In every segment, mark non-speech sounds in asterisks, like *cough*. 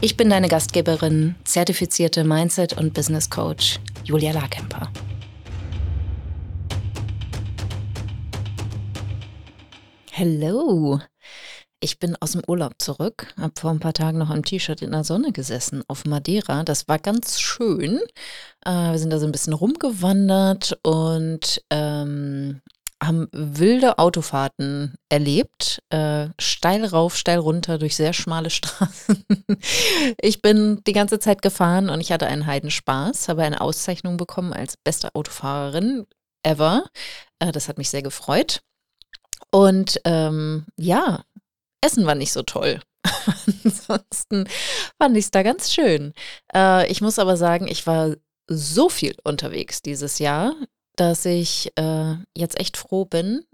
Ich bin deine Gastgeberin, zertifizierte Mindset- und Business Coach Julia Larkemper. Hallo! Ich bin aus dem Urlaub zurück, habe vor ein paar Tagen noch im T-Shirt in der Sonne gesessen auf Madeira. Das war ganz schön. Äh, wir sind da so ein bisschen rumgewandert und ähm, haben wilde Autofahrten erlebt, äh, steil rauf, steil runter durch sehr schmale *laughs* Straßen. ich bin die ganze Zeit gefahren und ich hatte einen Heidenspaß, habe eine Auszeichnung bekommen als beste Autofahrerin ever. Äh, das hat mich sehr gefreut. Und ähm, ja, Essen war nicht so toll. *laughs* Ansonsten fand ich es da ganz schön. Äh, ich muss aber sagen, ich war so viel unterwegs dieses Jahr dass ich äh, jetzt echt froh bin,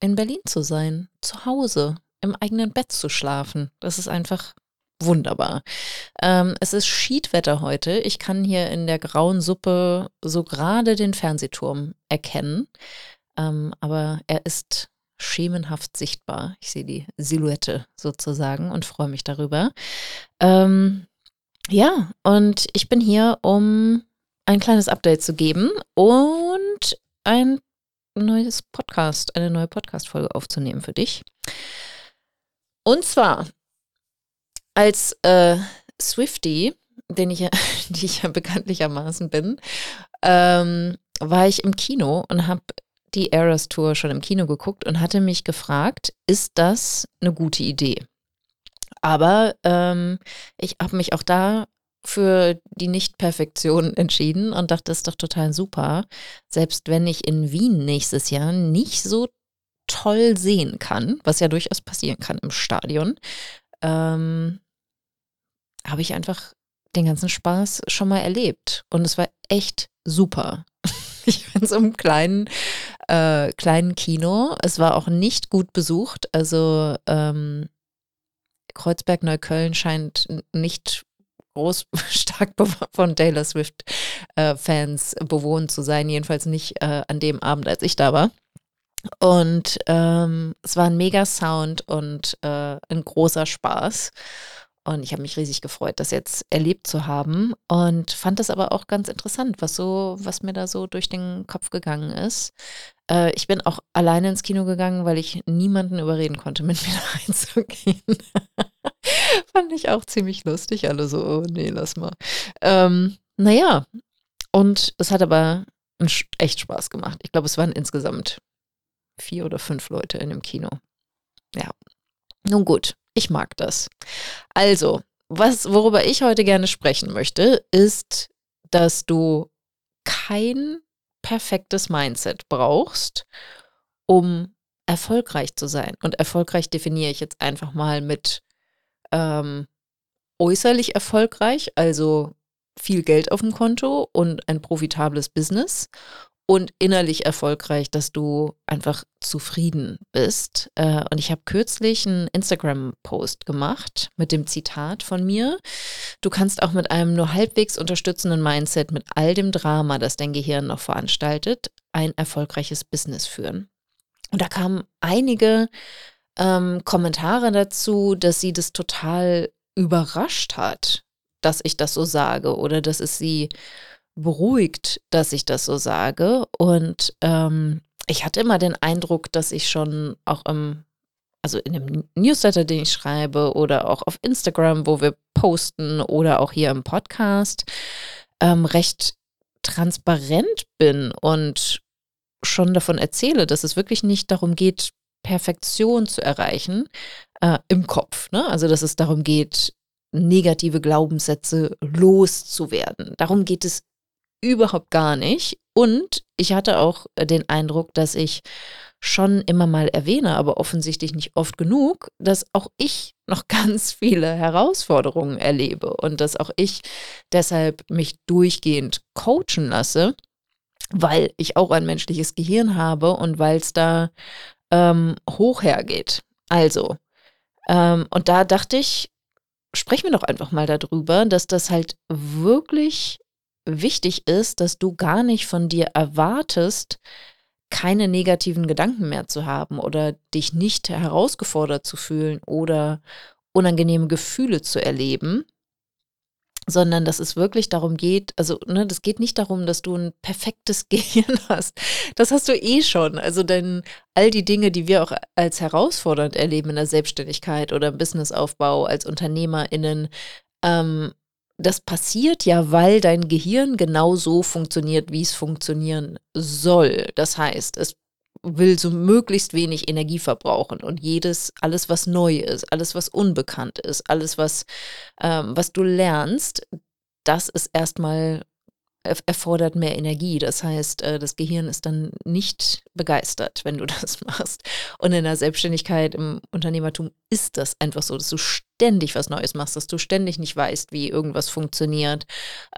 in Berlin zu sein, zu Hause, im eigenen Bett zu schlafen. Das ist einfach wunderbar. Ähm, es ist Schiedwetter heute. Ich kann hier in der grauen Suppe so gerade den Fernsehturm erkennen. Ähm, aber er ist schemenhaft sichtbar. Ich sehe die Silhouette sozusagen und freue mich darüber. Ähm, ja, und ich bin hier, um ein kleines Update zu geben und ein neues Podcast, eine neue Podcast-Folge aufzunehmen für dich. Und zwar als äh, Swifty, den ich ja, *laughs* die ich ja bekanntlichermaßen bin, ähm, war ich im Kino und habe die Eras Tour schon im Kino geguckt und hatte mich gefragt, ist das eine gute Idee? Aber ähm, ich habe mich auch da für die Nicht-Perfektion *laughs* entschieden und dachte, das ist doch total super. Selbst wenn ich in Wien nächstes Jahr nicht so toll sehen kann, was ja durchaus passieren kann im Stadion, ähm, habe ich einfach den ganzen Spaß schon mal erlebt. Und es war echt super. *laughs* Ich bin so im kleinen, äh, kleinen Kino. Es war auch nicht gut besucht. Also ähm, Kreuzberg-Neukölln scheint nicht groß, *laughs* stark von Taylor Swift-Fans äh, bewohnt zu sein, jedenfalls nicht äh, an dem Abend, als ich da war. Und ähm, es war ein mega Sound und äh, ein großer Spaß. Und ich habe mich riesig gefreut, das jetzt erlebt zu haben und fand das aber auch ganz interessant, was so, was mir da so durch den Kopf gegangen ist. Äh, ich bin auch alleine ins Kino gegangen, weil ich niemanden überreden konnte, *laughs* mit mir da reinzugehen. *laughs* fand ich auch ziemlich lustig. Alle so, oh nee, lass mal. Ähm, naja, und es hat aber echt Spaß gemacht. Ich glaube, es waren insgesamt vier oder fünf Leute in dem Kino. Ja. Nun gut, ich mag das. Also, was, worüber ich heute gerne sprechen möchte, ist, dass du kein perfektes Mindset brauchst, um erfolgreich zu sein. Und erfolgreich definiere ich jetzt einfach mal mit ähm, äußerlich erfolgreich, also viel Geld auf dem Konto und ein profitables Business und innerlich erfolgreich, dass du einfach zufrieden bist. Äh, und ich habe kürzlich einen Instagram-Post gemacht mit dem Zitat von mir. Du kannst auch mit einem nur halbwegs unterstützenden Mindset, mit all dem Drama, das dein Gehirn noch veranstaltet, ein erfolgreiches Business führen. Und da kamen einige ähm, Kommentare dazu, dass sie das total überrascht hat, dass ich das so sage oder dass es sie beruhigt, dass ich das so sage. Und ähm, ich hatte immer den Eindruck, dass ich schon auch im, also in dem Newsletter, den ich schreibe, oder auch auf Instagram, wo wir posten, oder auch hier im Podcast, ähm, recht transparent bin und schon davon erzähle, dass es wirklich nicht darum geht, Perfektion zu erreichen äh, im Kopf. Ne? Also, dass es darum geht, negative Glaubenssätze loszuwerden. Darum geht es überhaupt gar nicht. Und ich hatte auch den Eindruck, dass ich schon immer mal erwähne, aber offensichtlich nicht oft genug, dass auch ich noch *laughs* ganz viele Herausforderungen erlebe und dass auch ich deshalb mich durchgehend coachen lasse, weil ich auch ein menschliches Gehirn habe und weil es da ähm, hoch hergeht. Also, ähm, und da dachte ich, sprechen wir doch einfach mal darüber, dass das halt wirklich wichtig ist, dass du gar nicht von dir erwartest, keine negativen Gedanken mehr zu haben oder dich nicht herausgefordert zu fühlen oder unangenehme Gefühle zu erleben, sondern dass es wirklich darum geht, also ne, das geht nicht darum, dass du ein perfektes *laughs* Gehirn hast. Das hast du eh schon. Also denn all die Dinge, die wir auch als herausfordernd erleben in der Selbstständigkeit oder im Businessaufbau als UnternehmerInnen, ähm, das passiert ja, weil dein Gehirn genau so funktioniert, wie es funktionieren soll. Das heißt, es will so möglichst wenig Energie verbrauchen und jedes, alles was neu ist, alles was unbekannt ist, alles was, ähm, was du lernst, das ist erstmal erfordert mehr Energie. Das heißt, äh, das Gehirn ist dann nicht begeistert, wenn du *laughs* das machst. Und in der Selbstständigkeit, im Unternehmertum ist das einfach so, dass du ständig was Neues machst, dass du ständig nicht weißt, wie irgendwas funktioniert,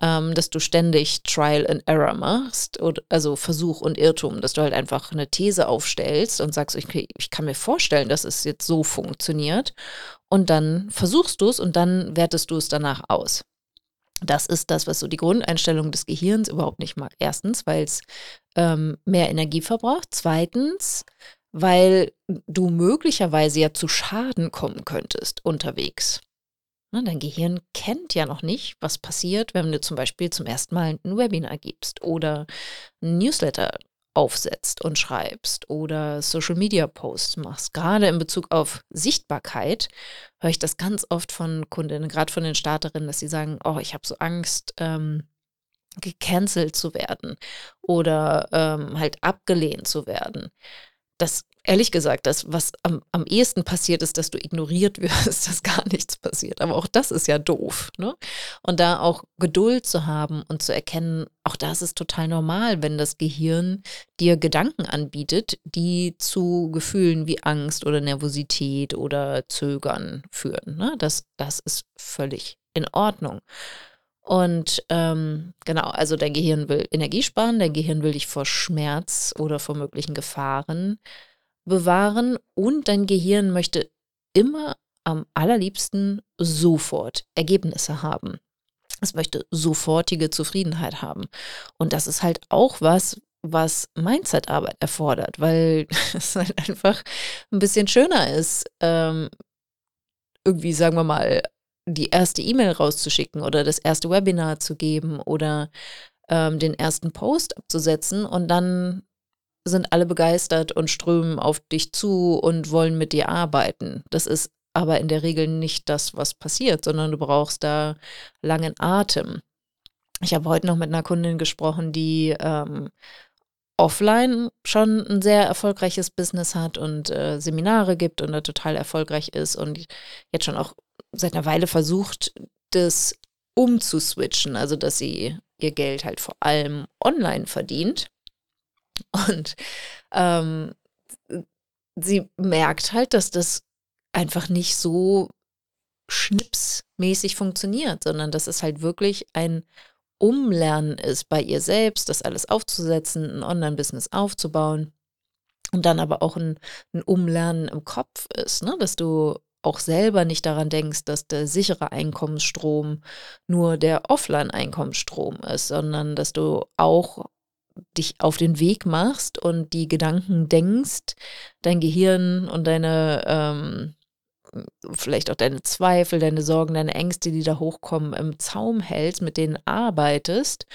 ähm, dass du ständig Trial and Error machst, also Versuch und Irrtum, dass du halt einfach eine These aufstellst und sagst, okay, ich kann mir vorstellen, dass es jetzt so funktioniert. Und dann versuchst du es und dann wertest du es danach aus. Das ist das, was so die Grundeinstellung des Gehirns überhaupt nicht mag. Erstens, weil es ähm, mehr Energie verbraucht. Zweitens, weil du möglicherweise ja zu Schaden kommen könntest unterwegs. Ne, dein Gehirn kennt ja noch nicht, was passiert, wenn du zum Beispiel zum ersten Mal ein Webinar gibst oder ein Newsletter aufsetzt und schreibst oder Social Media Posts machst. Gerade in Bezug auf Sichtbarkeit höre ich das ganz oft von Kundinnen, gerade von den Starterinnen, dass sie sagen, oh, ich habe so Angst, ähm, gecancelt zu werden oder ähm, halt abgelehnt zu werden. Das ehrlich gesagt, das, was am, am ehesten passiert ist, dass du ignoriert *laughs* wirst, dass gar nichts passiert. Aber auch das ist ja doof. Ne? Und da auch Geduld zu haben und zu erkennen, auch das ist total normal, wenn das Gehirn dir Gedanken anbietet, die zu Gefühlen wie Angst oder Nervosität oder Zögern führen. Ne? Das, das ist völlig in Ordnung. Und ähm, genau, also dein Gehirn will Energie sparen, dein Gehirn will dich vor Schmerz oder vor möglichen Gefahren bewahren und dein Gehirn möchte immer am allerliebsten sofort Ergebnisse haben. Es möchte sofortige Zufriedenheit haben. Und das ist halt auch was, was Mindset-Arbeit erfordert, weil *laughs* es halt einfach ein bisschen schöner ist, ähm, irgendwie, sagen wir mal, die erste E-Mail rauszuschicken oder das erste Webinar zu geben oder ähm, den ersten Post abzusetzen und dann sind alle begeistert und strömen auf dich zu und wollen mit dir arbeiten. Das ist aber in der Regel nicht das, was passiert, sondern du brauchst da langen Atem. Ich habe heute noch mit einer Kundin gesprochen, die ähm, offline schon ein sehr erfolgreiches Business hat und äh, Seminare gibt und da total erfolgreich ist und jetzt schon auch seit einer Weile versucht, das umzuswitchen, also dass sie ihr Geld halt vor allem online verdient und ähm, sie merkt halt, dass das einfach nicht so schnipsmäßig funktioniert, sondern dass es halt wirklich ein Umlernen ist bei ihr selbst, das alles aufzusetzen, ein Online-Business aufzubauen und dann aber auch ein, ein Umlernen im Kopf ist, ne? dass du auch selber nicht daran denkst, dass der sichere Einkommensstrom nur der Offline-Einkommensstrom ist, sondern dass du auch dich auf den Weg machst und die Gedanken denkst, dein Gehirn und deine, ähm, vielleicht auch deine Zweifel, deine Sorgen, deine Ängste, die da hochkommen, im Zaum hältst, mit denen arbeitest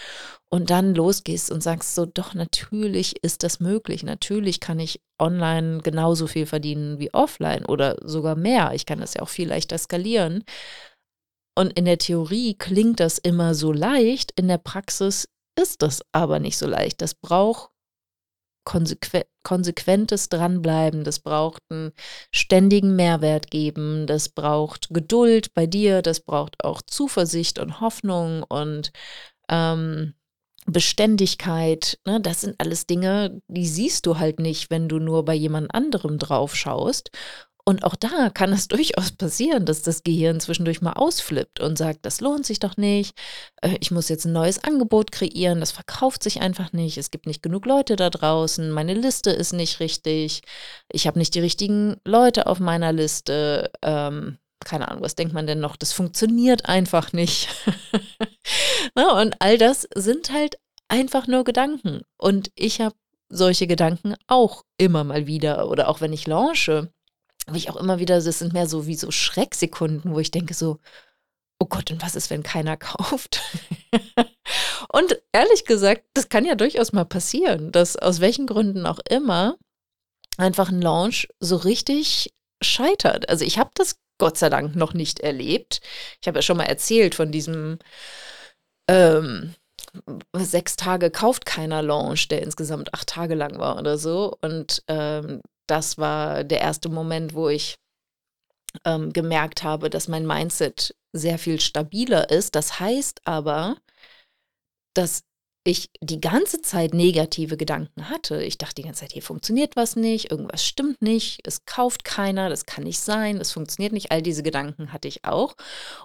und dann losgehst und sagst so, doch natürlich ist das möglich. Natürlich kann ich online genauso viel verdienen wie offline oder sogar mehr. Ich kann das ja auch viel leichter skalieren. Und in der Theorie klingt das immer so leicht, in der Praxis ist das aber nicht so leicht. Das braucht konsequ konsequentes Dranbleiben, das braucht einen ständigen Mehrwert geben, das braucht Geduld bei dir, das braucht auch Zuversicht und Hoffnung und ähm, Beständigkeit. Ne? Das sind alles Dinge, die siehst du halt nicht, wenn du nur bei jemand anderem drauf schaust. Und auch da kann es *laughs* durchaus passieren, dass das Gehirn zwischendurch mal ausflippt und sagt, das lohnt sich doch nicht, äh, ich muss jetzt ein neues Angebot kreieren, das verkauft sich einfach nicht, es gibt nicht genug Leute da draußen, meine Liste ist nicht richtig, ich habe nicht die richtigen Leute auf meiner Liste. Ähm, keine Ahnung, was denkt man denn noch? Das funktioniert einfach nicht. *laughs* Na, und all das sind halt einfach nur Gedanken. Und ich habe solche Gedanken auch immer mal wieder. Oder auch wenn ich launche, habe ich auch immer wieder, das sind mehr so wie so Schrecksekunden, wo ich denke so, oh Gott, und was ist, wenn keiner *laughs* kauft? und ehrlich gesagt, das kann ja durchaus mal passieren, dass aus welchen Gründen auch immer einfach ein Launch so richtig scheitert. Also ich habe das Gott sei Dank noch nicht erlebt. Ich habe ja schon mal erzählt von diesem ähm, sechs Tage kauft keiner Launch, der insgesamt acht Tage lang war oder so. Und ähm, das war der erste Moment, wo ich ähm, gemerkt habe, dass mein Mindset sehr viel stabiler ist. Das heißt aber, dass ich die ganze Zeit negative Gedanken hatte. Ich dachte die ganze Zeit, hier funktioniert was nicht, irgendwas stimmt nicht, es kauft keiner, das kann nicht sein, es funktioniert nicht. All diese Gedanken hatte ich auch.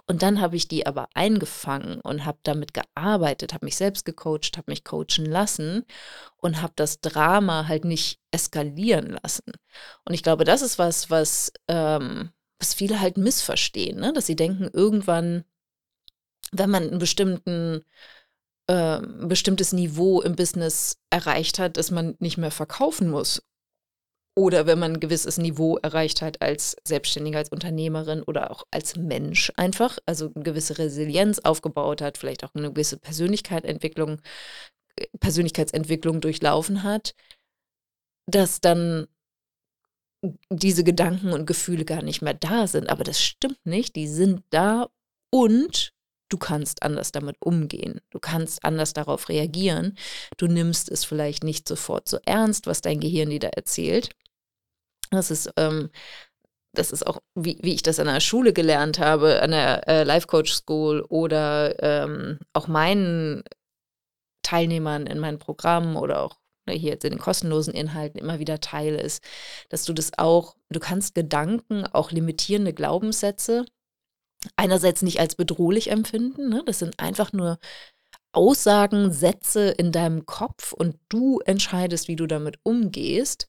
Und dann habe ich die aber eingefangen und habe damit gearbeitet, habe mich selbst gecoacht, habe mich coachen lassen und habe das Drama halt nicht eskalieren lassen. Und ich glaube, das ist was, was, ähm, was viele halt missverstehen, ne? dass sie denken, irgendwann, wenn man einen bestimmten äh, bestimmtes Niveau im Business erreicht hat, dass man nicht mehr verkaufen muss. Oder wenn man ein gewisses Niveau erreicht hat als Selbstständige, als Unternehmerin oder auch als Mensch einfach, also eine gewisse Resilienz aufgebaut hat, vielleicht auch eine gewisse Persönlichkeitsentwicklung, Persönlichkeitsentwicklung durchlaufen hat, dass dann diese Gedanken und Gefühle gar nicht mehr da sind. Aber das stimmt nicht, die sind da und du kannst anders damit umgehen. Du kannst anders darauf reagieren. Du nimmst es vielleicht nicht sofort so ernst, was dein Gehirn dir da erzählt. Das ist, ähm, das ist auch, wie, wie ich das an der Schule gelernt habe, an der äh, Life Coach School oder ähm, auch meinen Teilnehmern in meinen Programmen oder auch ne, hier jetzt in den kostenlosen Inhalten immer wieder teile, ist, dass du das auch, du kannst Gedanken, auch limitierende Glaubenssätze einerseits nicht als bedrohlich empfinden. Ne? Das sind einfach nur Aussagen, Sätze in deinem Kopf und du entscheidest, wie du damit umgehst.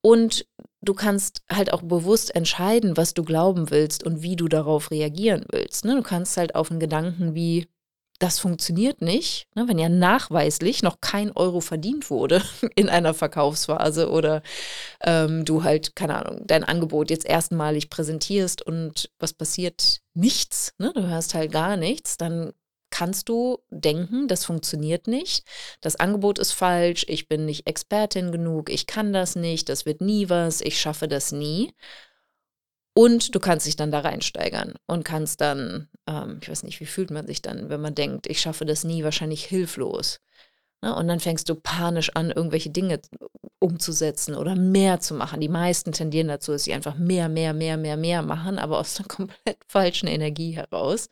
Und du kannst halt auch bewusst entscheiden, was du glauben willst und wie du darauf reagieren willst. Ne? Du kannst halt auf einen Gedanken wie, das funktioniert nicht, ne? wenn ja nachweislich noch kein Euro verdient wurde *laughs* in einer Verkaufsphase oder ähm, du halt, keine Ahnung, dein Angebot jetzt erstmalig präsentierst und was passiert? Nichts, ne? du hörst halt gar nichts, dann kannst du denken, das funktioniert nicht, das Angebot ist falsch, ich bin nicht Expertin genug, ich kann das nicht, das wird nie was, ich schaffe das nie. Und du kannst dich dann da reinsteigern und kannst dann, ähm, ich weiß nicht, wie fühlt man sich dann, wenn man denkt, ich schaffe das nie, wahrscheinlich hilflos. Ne? Und dann fängst du panisch an, irgendwelche Dinge umzusetzen oder mehr zu machen. Die meisten tendieren dazu, dass sie einfach mehr, mehr, mehr, mehr, mehr machen, aber aus einer *laughs* komplett falschen Energie heraus.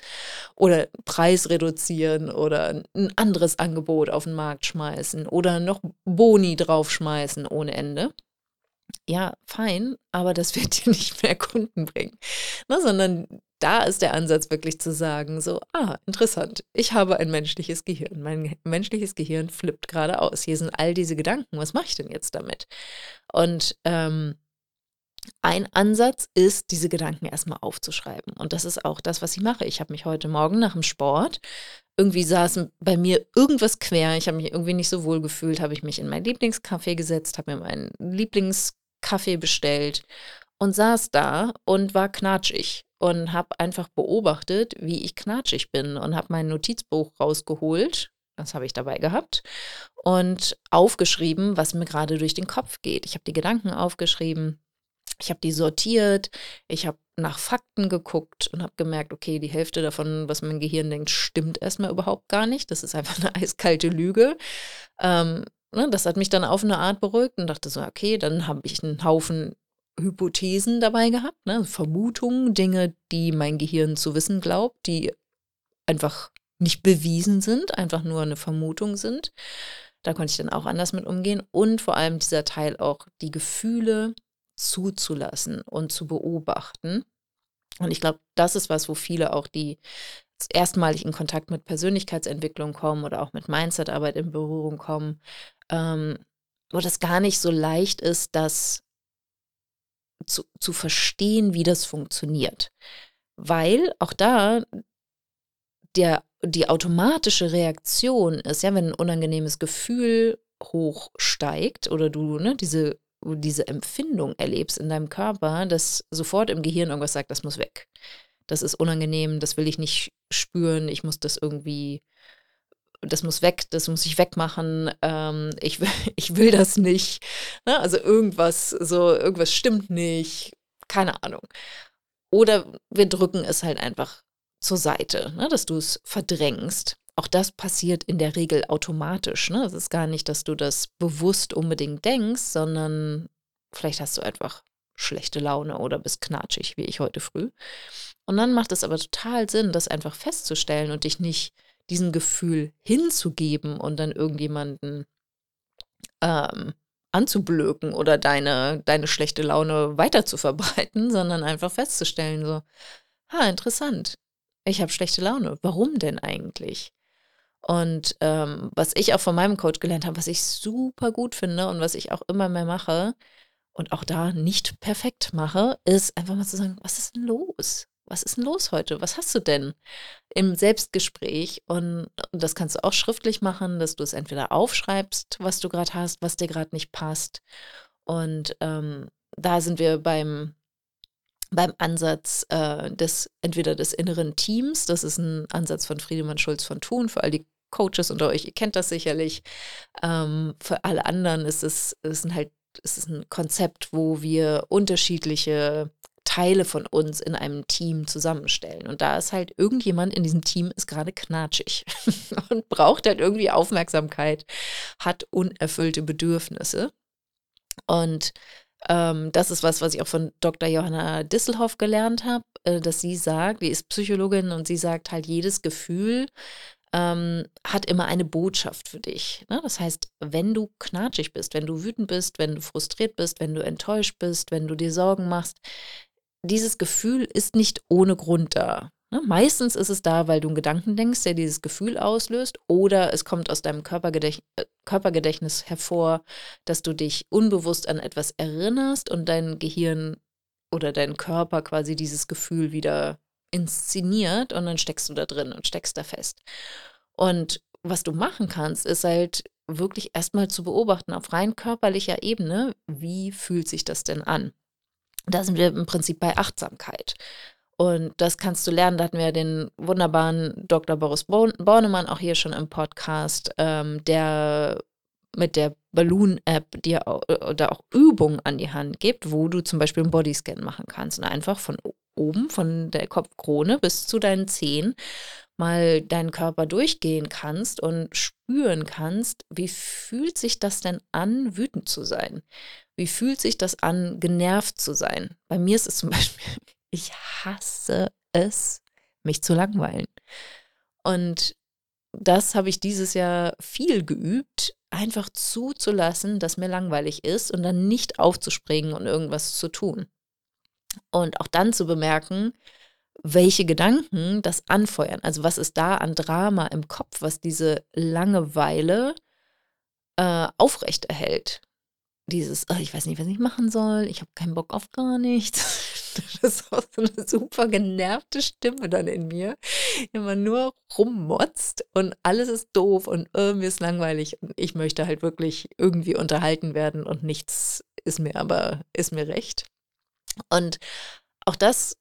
Oder Preis reduzieren oder ein anderes Angebot auf den Markt schmeißen oder noch Boni draufschmeißen ohne Ende ja, fein, aber das wird dir *laughs* nicht mehr Kunden bringen. Ne, sondern da ist der Ansatz wirklich zu sagen, so, ah, interessant, ich habe ein menschliches Gehirn. Mein menschliches Gehirn flippt gerade aus. Hier sind all diese Gedanken. Was mache ich denn jetzt damit? Und ähm, ein Ansatz ist, diese Gedanken erstmal aufzuschreiben. Und das ist auch das, was ich mache. Ich habe mich heute Morgen nach dem Sport, irgendwie saß bei mir irgendwas quer, ich habe mich irgendwie nicht so wohl gefühlt, habe ich mich in mein Lieblingscafé gesetzt, habe mir meinen Lieblings Kaffee bestellt und saß da und war knatschig und habe einfach beobachtet, wie ich knatschig bin und habe mein Notizbuch rausgeholt, das habe ich dabei gehabt, und aufgeschrieben, was mir gerade durch den Kopf geht. Ich habe die Gedanken aufgeschrieben, ich habe die sortiert, ich habe nach Fakten geguckt und habe gemerkt, okay, die Hälfte davon, was mein Gehirn denkt, stimmt erstmal überhaupt gar nicht. Das ist einfach eine *laughs* eiskalte Lüge. Ähm, ne, das hat mich dann auf eine Art beruhigt und dachte so, okay, dann habe ich einen Haufen Hypothesen dabei gehabt, ne, Vermutungen, Dinge, die mein Gehirn zu wissen glaubt, die einfach nicht bewiesen sind, einfach nur eine Vermutung sind. Da konnte ich dann auch anders mit umgehen. Und vor allem dieser Teil auch die Gefühle zuzulassen und zu beobachten. Und ich glaube, das ist was, wo viele auch, die erstmalig in Kontakt mit Persönlichkeitsentwicklung kommen oder auch mit Mindsetarbeit in Berührung kommen, ähm, wo das gar nicht so leicht ist, das zu, zu verstehen, wie das funktioniert. Weil auch da der, die automatische Reaktion ist, ja, wenn ein unangenehmes Gefühl hochsteigt oder du ne, diese, diese Empfindung erlebst in deinem Körper, dass sofort im Gehirn irgendwas sagt, das muss weg. Das ist unangenehm, das will ich nicht spüren, ich muss das irgendwie, das muss weg, das muss ich wegmachen, ähm, ich, will, *laughs* ich will das nicht. Ne? Also irgendwas, so, irgendwas stimmt nicht, keine Ahnung. Oder wir drücken es halt einfach zur Seite, ne? dass du es verdrängst. Auch das passiert in der Regel automatisch. Ne? Es ist gar nicht, dass du das bewusst unbedingt denkst, sondern vielleicht hast du einfach schlechte Laune oder bist knatschig, wie ich heute früh. Und dann macht es aber total Sinn, das einfach festzustellen und dich nicht diesem Gefühl hinzugeben und dann irgendjemanden ähm, anzublöken oder deine, deine schlechte Laune weiter zu verbreiten, *laughs* sondern einfach festzustellen, so, ha, interessant, ich habe schlechte Laune. Warum denn eigentlich? Und ähm, was ich auch von meinem Coach gelernt habe, was ich super gut finde und was ich auch immer mehr mache und auch da nicht perfekt mache, ist einfach mal zu sagen, was ist denn los? Was ist denn los heute? Was hast du denn im Selbstgespräch? Und, und das kannst du auch schriftlich machen, dass du es entweder aufschreibst, was du gerade hast, was dir gerade nicht passt. Und ähm, da sind wir beim beim Ansatz äh, des entweder des inneren Teams, das ist ein Ansatz von Friedemann Schulz von Thun, für all die Coaches unter euch, ihr kennt das sicherlich. Ähm, für alle anderen ist es, ist ein halt, ist es ein Konzept, wo wir unterschiedliche Teile von uns in einem Team zusammenstellen. Und da ist halt irgendjemand in diesem Team ist gerade knatschig *laughs* und braucht halt irgendwie Aufmerksamkeit, hat unerfüllte Bedürfnisse. Und ähm, das ist was, was ich auch von Dr. Johanna Disselhoff gelernt habe, äh, dass sie sagt, die ist Psychologin und sie sagt halt, jedes Gefühl ähm, hat immer eine Botschaft für dich. Ne? Das heißt, wenn du knatschig bist, wenn du wütend bist, wenn du frustriert bist, wenn du enttäuscht bist, wenn du dir Sorgen machst, dieses Gefühl ist nicht ohne Grund da. Ne? Meistens ist es da, weil du einen Gedanken denkst, der dieses Gefühl auslöst, oder es kommt aus deinem Körpergedächt äh, Körpergedächtnis hervor, dass du dich unbewusst an etwas erinnerst und dein Gehirn oder dein Körper quasi dieses Gefühl wieder inszeniert und dann steckst du da drin und steckst da fest. Und was du machen kannst, ist halt wirklich erstmal zu beobachten auf rein körperlicher Ebene, wie fühlt sich das denn an? Da sind wir im Prinzip bei Achtsamkeit. Und das kannst du lernen. Da hatten wir den wunderbaren Dr. Boris Bornemann auch hier schon im Podcast, ähm, der mit der Balloon-App dir auch, oder auch Übungen an die Hand gibt, wo du zum Beispiel einen Bodyscan machen kannst und einfach von oben, von der Kopfkrone bis zu deinen Zehen mal deinen Körper durchgehen kannst und spüren kannst, wie fühlt sich das denn an, wütend zu sein? Wie fühlt sich das an, genervt zu sein? Bei mir ist es zum *laughs* Beispiel ich hasse es, mich zu langweilen. Und das habe ich dieses Jahr viel geübt, einfach zuzulassen, dass mir langweilig ist und dann nicht aufzuspringen und irgendwas zu tun. Und auch dann zu bemerken, welche Gedanken das anfeuern. Also was ist da an Drama im Kopf, was diese Langeweile äh, aufrechterhält dieses, oh, ich weiß nicht, was ich machen soll, ich habe keinen Bock auf gar nichts. *laughs* Das ist auch so eine super genervte Stimme dann in mir, die immer nur rummotzt und alles ist doof und oh, mir ist langweilig und ich möchte halt wirklich irgendwie unterhalten werden und nichts ist mir aber, ist mir recht. Und auch das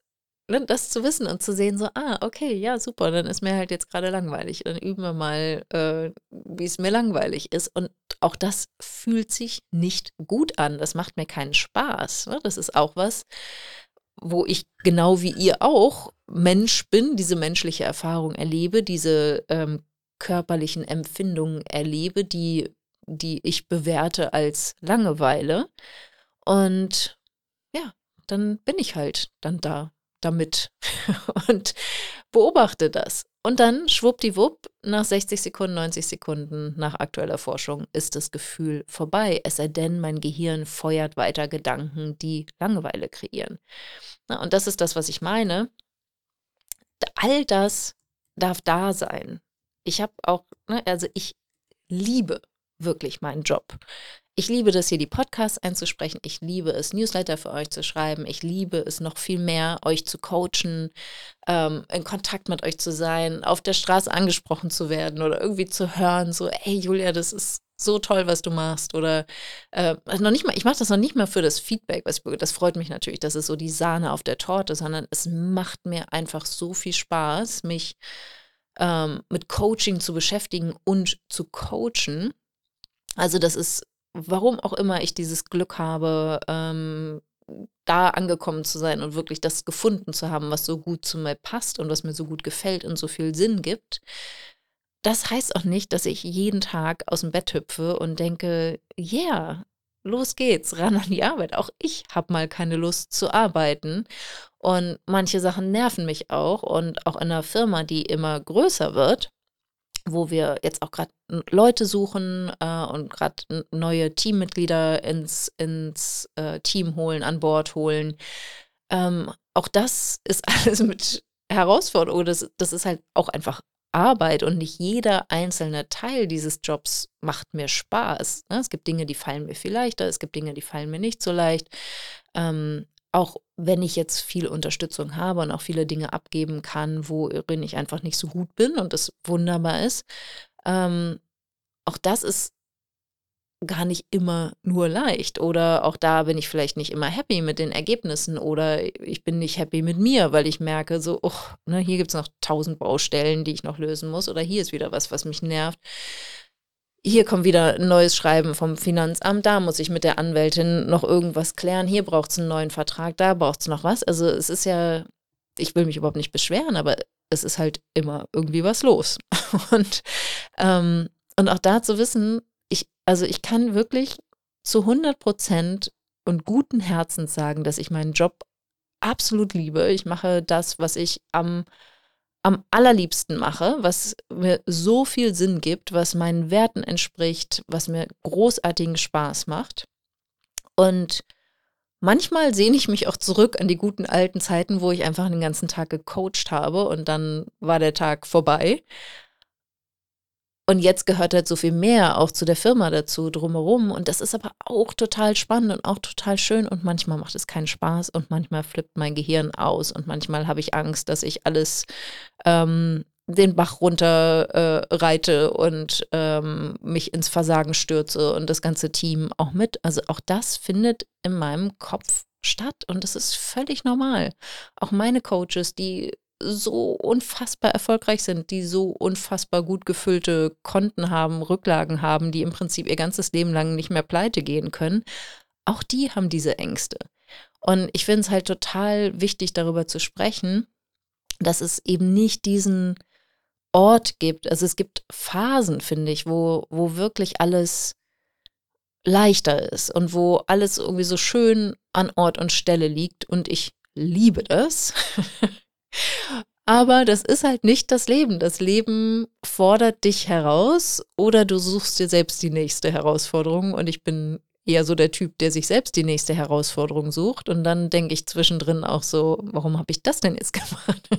ne, das zu wissen und zu sehen, so, ah, okay, ja, super, dann ist mir halt jetzt gerade langweilig. Dann üben wir mal, äh, wie es mir langweilig ist. Und auch das fühlt sich nicht gut an. Das macht mir keinen Spaß. Ne? Das ist auch was, wo ich genau wie ihr auch Mensch bin, diese menschliche Erfahrung erlebe, diese ähm, körperlichen Empfindungen erlebe, die, die ich bewerte als Langeweile. Und ja, dann bin ich halt dann da damit *laughs* und beobachte das und dann, schwuppdiwupp, nach 60 Sekunden, 90 Sekunden nach aktueller Forschung ist das Gefühl vorbei. Es sei denn, mein Gehirn feuert weiter Gedanken, die Langeweile kreieren. Na, und das ist das, was ich meine. All das darf da sein. Ich habe auch, ne, also ich liebe wirklich meinen Job. Ich liebe das hier, die Podcasts einzusprechen. Ich liebe es, Newsletter für euch zu schreiben. Ich liebe es noch viel mehr, euch zu coachen, ähm, in Kontakt mit euch zu sein, auf der Straße angesprochen zu werden oder irgendwie zu hören, so, hey Julia, das ist so toll, was du machst. Oder äh, noch nicht mal, ich mache das noch nicht mal für das Feedback, was ich, das freut mich natürlich, das ist so die Sahne auf der Torte, sondern es macht mir einfach so viel Spaß, mich ähm, mit Coaching zu beschäftigen und zu coachen. Also das ist warum auch immer ich dieses Glück habe, ähm, da angekommen zu sein und wirklich das gefunden zu haben, was so gut zu mir passt und was mir so gut gefällt und so viel Sinn gibt. Das heißt auch nicht, dass ich jeden Tag aus dem Bett hüpfe und denke, yeah, los geht's, *laughs* ran an die Arbeit. Auch ich habe mal keine Lust zu arbeiten. Und manche Sachen nerven mich auch. Und auch in einer Firma, die immer größer wird, wo wir jetzt auch gerade Leute suchen äh, und gerade neue Teammitglieder ins, ins äh, Team holen, an Bord holen. Ähm, auch das ist *laughs* alles mit Herausforderungen. Das, das ist halt auch einfach Arbeit und nicht jeder einzelne Teil dieses Jobs macht mir Spaß. Ne? Es gibt Dinge, die fallen mir viel leichter, es gibt Dinge, die fallen mir nicht so leicht. Ähm, auch wenn ich jetzt viel Unterstützung habe und auch viele Dinge abgeben kann, worin ich einfach nicht so gut bin und das wunderbar ist, ähm, auch das ist gar nicht immer nur leicht. Oder auch da bin ich vielleicht nicht immer happy mit den Ergebnissen oder ich bin nicht happy mit mir, weil ich merke, so, oh, ne, hier gibt es noch tausend Baustellen, die ich noch lösen muss oder hier ist wieder was, was mich nervt hier kommt wieder ein neues Schreiben vom Finanzamt, da muss ich mit der Anwältin noch irgendwas klären, hier braucht es einen neuen Vertrag, da braucht es noch was. Also es ist ja, ich will mich überhaupt nicht beschweren, aber es ist halt immer irgendwie was los. *laughs* Und, ähm, und auch da zu wissen, ich, also ich kann wirklich zu 100 Prozent und guten Herzens sagen, dass ich meinen Job absolut liebe. Ich mache das, was ich am am allerliebsten mache, was mir so viel Sinn gibt, was meinen Werten entspricht, was mir großartigen Spaß macht. Und manchmal sehne ich mich auch zurück an die guten alten Zeiten, wo ich einfach den ganzen Tag gecoacht habe und dann war der Tag vorbei. Und jetzt gehört halt so viel mehr auch zu der Firma dazu, drumherum. Und das ist aber auch total spannend und auch total schön. Und manchmal macht es keinen Spaß und manchmal flippt mein Gehirn aus. Und manchmal habe ich Angst, dass ich alles ähm, den Bach runter äh, reite und ähm, mich ins Versagen stürze und das ganze Team auch mit. Also auch das findet in meinem Kopf statt und das ist völlig normal. Auch meine Coaches, die so unfassbar erfolgreich sind, die so unfassbar gut gefüllte Konten haben, Rücklagen haben, die im Prinzip ihr ganzes Leben lang nicht mehr pleite gehen können, auch die haben diese Ängste. Und ich finde es halt total wichtig, darüber zu sprechen, dass es eben nicht diesen Ort gibt. Also es gibt Phasen, finde ich, wo, wo wirklich alles leichter ist und wo alles irgendwie so schön an Ort und Stelle liegt. Und ich liebe das. *laughs* Aber das ist halt nicht das Leben. Das Leben fordert dich heraus oder du suchst dir selbst die nächste Herausforderung. Und ich bin eher so der Typ, der sich selbst die nächste Herausforderung sucht. Und dann denke ich zwischendrin auch so, warum habe ich das denn jetzt *laughs* gemacht?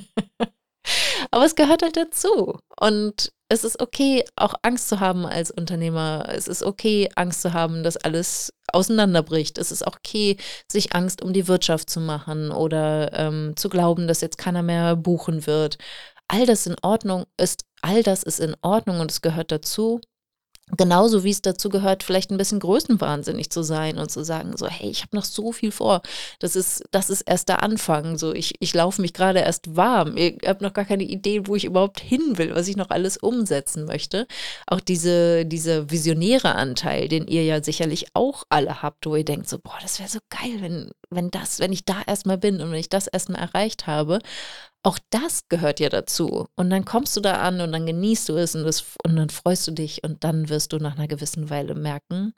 Aber es gehört halt dazu. Und es ist okay, auch Angst zu haben als Unternehmer. Es ist okay, Angst zu haben, dass alles auseinanderbricht. Es ist auch okay, sich Angst um die Wirtschaft zu machen oder ähm, zu glauben, dass jetzt keiner mehr buchen wird. All das in Ordnung ist, all das ist in Ordnung und es gehört dazu. Genauso wie es dazu gehört, vielleicht ein bisschen größenwahnsinnig zu sein und zu sagen, so, hey, ich habe noch so viel vor. Das ist, das ist erst der Anfang. So, ich, ich laufe mich gerade erst warm. Ich habe noch gar keine Idee, wo ich überhaupt hin will, was ich noch alles umsetzen möchte. Auch diese, dieser visionäre Anteil, den ihr ja sicherlich auch alle habt, wo ihr denkt, so, boah, das wäre so geil, wenn, wenn das, wenn ich da erstmal bin und wenn ich das erstmal erreicht habe. Auch das gehört ja dazu. Und dann kommst du da an und dann genießt du es und, das, und dann freust du dich und dann wirst du nach einer gewissen Weile merken,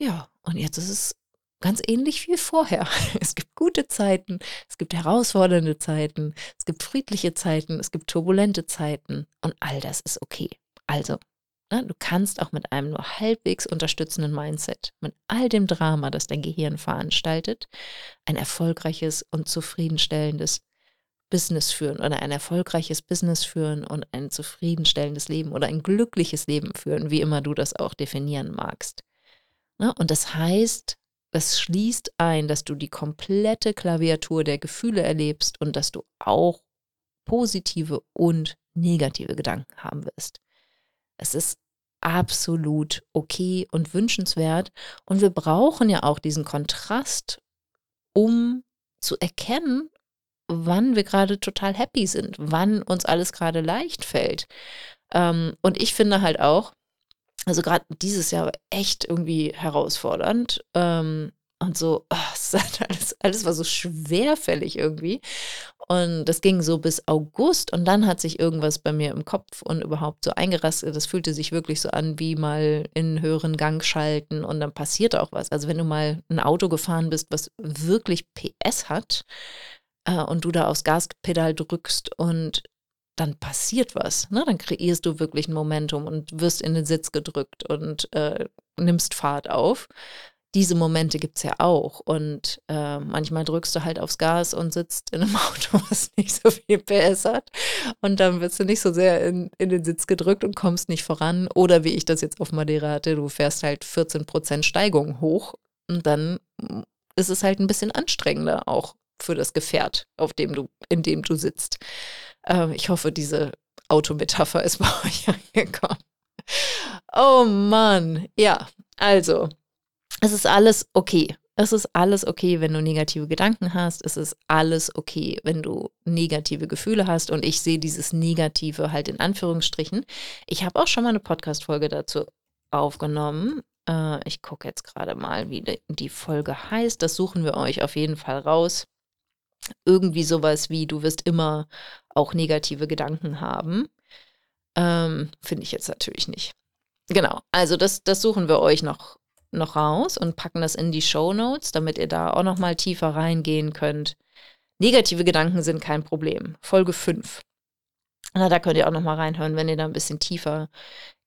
ja, und jetzt ist es ganz ähnlich wie vorher. *laughs* Es gibt gute Zeiten, es gibt herausfordernde Zeiten, es gibt friedliche Zeiten, es gibt turbulente Zeiten und all das ist okay. Also, ne, du kannst auch mit einem nur halbwegs unterstützenden Mindset, mit all dem Drama, das dein Gehirn veranstaltet, ein erfolgreiches und zufriedenstellendes Business führen oder ein erfolgreiches Business führen und ein zufriedenstellendes Leben oder ein glückliches Leben führen, wie immer du das auch definieren magst. Ne, und das heißt, das schließt ein, dass du die komplette Klaviatur der Gefühle erlebst und dass du auch positive und negative Gedanken haben wirst. Es ist absolut okay und wünschenswert und wir brauchen ja auch diesen Kontrast, um zu erkennen, wann wir gerade total happy sind, wann uns alles gerade leicht fällt. Ähm, und ich finde halt auch, also gerade dieses Jahr war echt irgendwie herausfordernd. Ähm, und so, *laughs* oh, alles, alles war so schwerfällig irgendwie. Und das ging so bis August und dann hat sich irgendwas bei mir im Kopf und überhaupt so eingerastet. Das fühlte sich wirklich so an, wie mal in höheren Gang schalten und dann passiert auch was. Also wenn du mal ein Auto gefahren bist, was wirklich PS hat äh, und du da aufs Gaspedal drückst und dann passiert was. Ne? Dann kreierst du wirklich ein Momentum und wirst in den Sitz gedrückt und äh, nimmst Fahrt auf. Diese Momente gibt es ja auch. Und äh, manchmal drückst du halt aufs Gas und sitzt in einem *laughs* Auto, was nicht so viel PS hat. Und dann wirst du nicht so sehr in, in den Sitz gedrückt und kommst nicht voran. Oder wie ich das jetzt auf Madeira hatte, du fährst halt 14% Steigung hoch und dann ist es halt ein bisschen anstrengender auch für das Gefährt, auf dem du, in dem du sitzt. Ähm, ich hoffe, diese Autometapher ist *laughs* bei euch angekommen. Oh Mann, ja, also, es ist alles okay. Es ist alles okay, wenn du negative Gedanken hast. Es ist alles okay, wenn du negative Gefühle hast. Und ich sehe dieses Negative halt in Anführungsstrichen. Ich habe auch schon mal eine Podcast-Folge dazu aufgenommen. Äh, ich gucke jetzt gerade mal, wie die Folge heißt. Das suchen wir euch auf jeden Fall raus irgendwie sowas wie, du wirst immer auch negative Gedanken haben. Ähm, Finde ich jetzt natürlich nicht. Genau, also das, das suchen wir euch noch, noch raus und packen das in die Show Notes, damit ihr da auch noch mal tiefer reingehen könnt. Negative Gedanken sind kein Problem. Folge 5. Na, da könnt ihr auch noch mal reinhören, wenn ihr da ein bisschen tiefer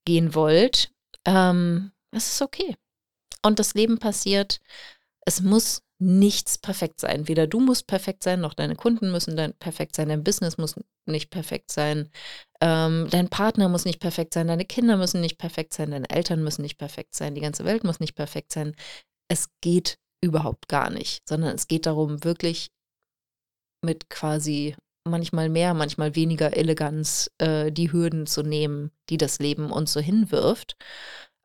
gehen wollt. Ähm, es ist okay. Und das Leben passiert. Es muss nichts perfekt sein. Weder du musst perfekt sein, noch deine Kunden müssen dann perfekt sein, dein Business muss nicht perfekt sein, ähm, dein Partner muss nicht perfekt sein, deine Kinder müssen nicht perfekt sein, deine Eltern müssen nicht perfekt sein, die ganze Welt muss nicht perfekt sein. Es geht überhaupt gar nicht, sondern es geht darum, wirklich mit quasi manchmal mehr, manchmal weniger Eleganz äh, die Hürden zu nehmen, die das Leben uns so hinwirft.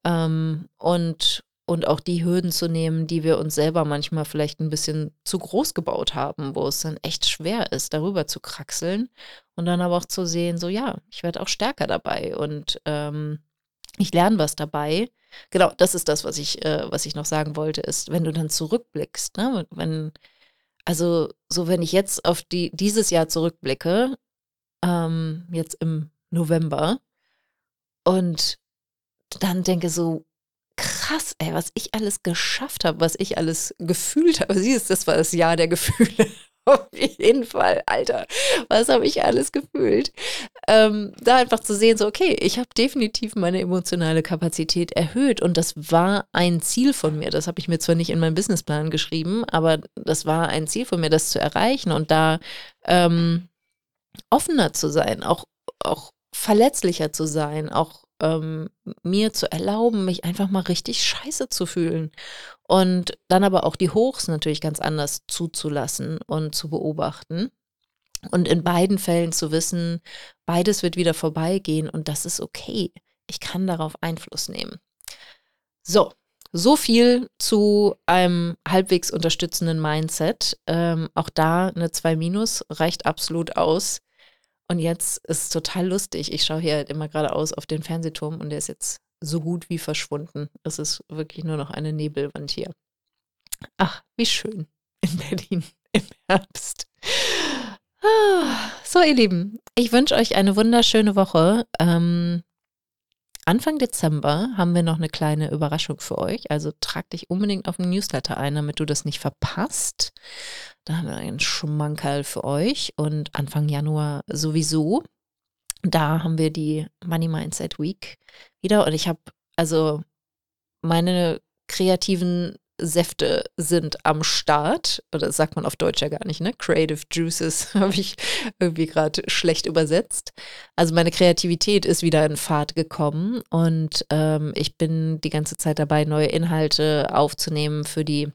Ähm, und und auch die Hürden zu nehmen, die wir uns selber manchmal vielleicht ein bisschen zu groß gebaut haben, wo es dann echt schwer ist, darüber zu kraxeln und dann aber auch zu sehen, so ja, ich werde auch stärker dabei und ähm, ich lerne was dabei. Genau, das ist das, was ich, äh, was ich noch sagen wollte, ist, wenn du dann zurückblickst, ne, wenn, also so wenn ich jetzt auf die, dieses Jahr zurückblicke, ähm, jetzt im November und dann denke so, krass, ey, was ich alles geschafft habe, was ich alles gefühlt habe. Siehst, das war das Jahr der Gefühle. *laughs* Auf jeden Fall, Alter, was habe ich alles gefühlt? Ähm, da einfach zu sehen, so, okay, ich habe definitiv meine emotionale Kapazität erhöht und das war ein Ziel von mir. Das habe ich mir zwar nicht in meinen Businessplan geschrieben, aber das war ein Ziel von mir, das zu erreichen und da ähm, offener zu sein, auch, auch verletzlicher zu sein, auch ähm, mir zu erlauben, mich einfach mal richtig scheiße zu fühlen. Und dann aber auch die Hochs natürlich ganz anders zuzulassen und zu beobachten. Und in beiden Fällen zu wissen, beides wird wieder vorbeigehen und das ist okay. Ich kann darauf Einfluss nehmen. So, so viel zu einem halbwegs unterstützenden Mindset. Ähm, auch da eine 2 Minus reicht absolut aus. Und jetzt ist es total lustig. Ich schaue hier halt immer geradeaus auf den Fernsehturm und der ist jetzt so gut wie verschwunden. Es ist wirklich nur noch eine Nebelwand hier. Ach, wie schön in Berlin *laughs* im Herbst. Ah, so, ihr Lieben, ich wünsche euch eine wunderschöne Woche. Ähm, Anfang Dezember haben wir noch eine kleine Überraschung für euch. Also trag dich unbedingt auf den Newsletter ein, damit du das nicht verpasst. Da haben wir einen Schmankerl für euch. Und Anfang Januar sowieso. Da haben wir die Money Mindset Week wieder. Und ich habe also meine kreativen Säfte sind am Start. Oder das sagt man auf Deutsch ja gar nicht, ne? Creative Juices *laughs* habe ich irgendwie gerade schlecht übersetzt. Also meine Kreativität ist wieder in Fahrt gekommen und ähm, ich bin die ganze Zeit dabei, neue Inhalte aufzunehmen für die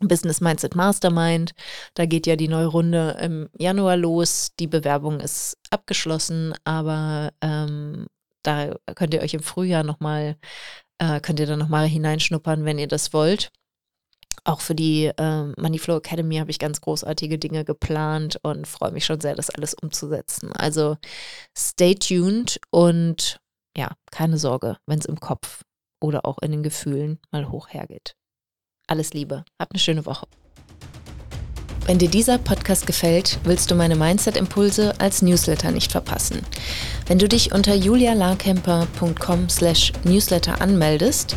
Business Mindset Mastermind. Da geht ja die neue Runde im Januar los. Die Bewerbung ist abgeschlossen, aber ähm, da könnt ihr euch im Frühjahr nochmal, äh, könnt ihr da nochmal hineinschnuppern, wenn ihr das wollt. Auch für die äh, Moneyflow Academy habe ich ganz großartige Dinge geplant und freue mich schon sehr, das alles umzusetzen. Also stay tuned und ja, keine Sorge, wenn es im Kopf oder auch in den Gefühlen mal hoch hergeht. Alles Liebe, habt eine schöne Woche. Wenn dir dieser Podcast gefällt, willst du meine Mindset-Impulse als Newsletter nicht verpassen. Wenn du dich unter julialarkemper.com slash newsletter anmeldest,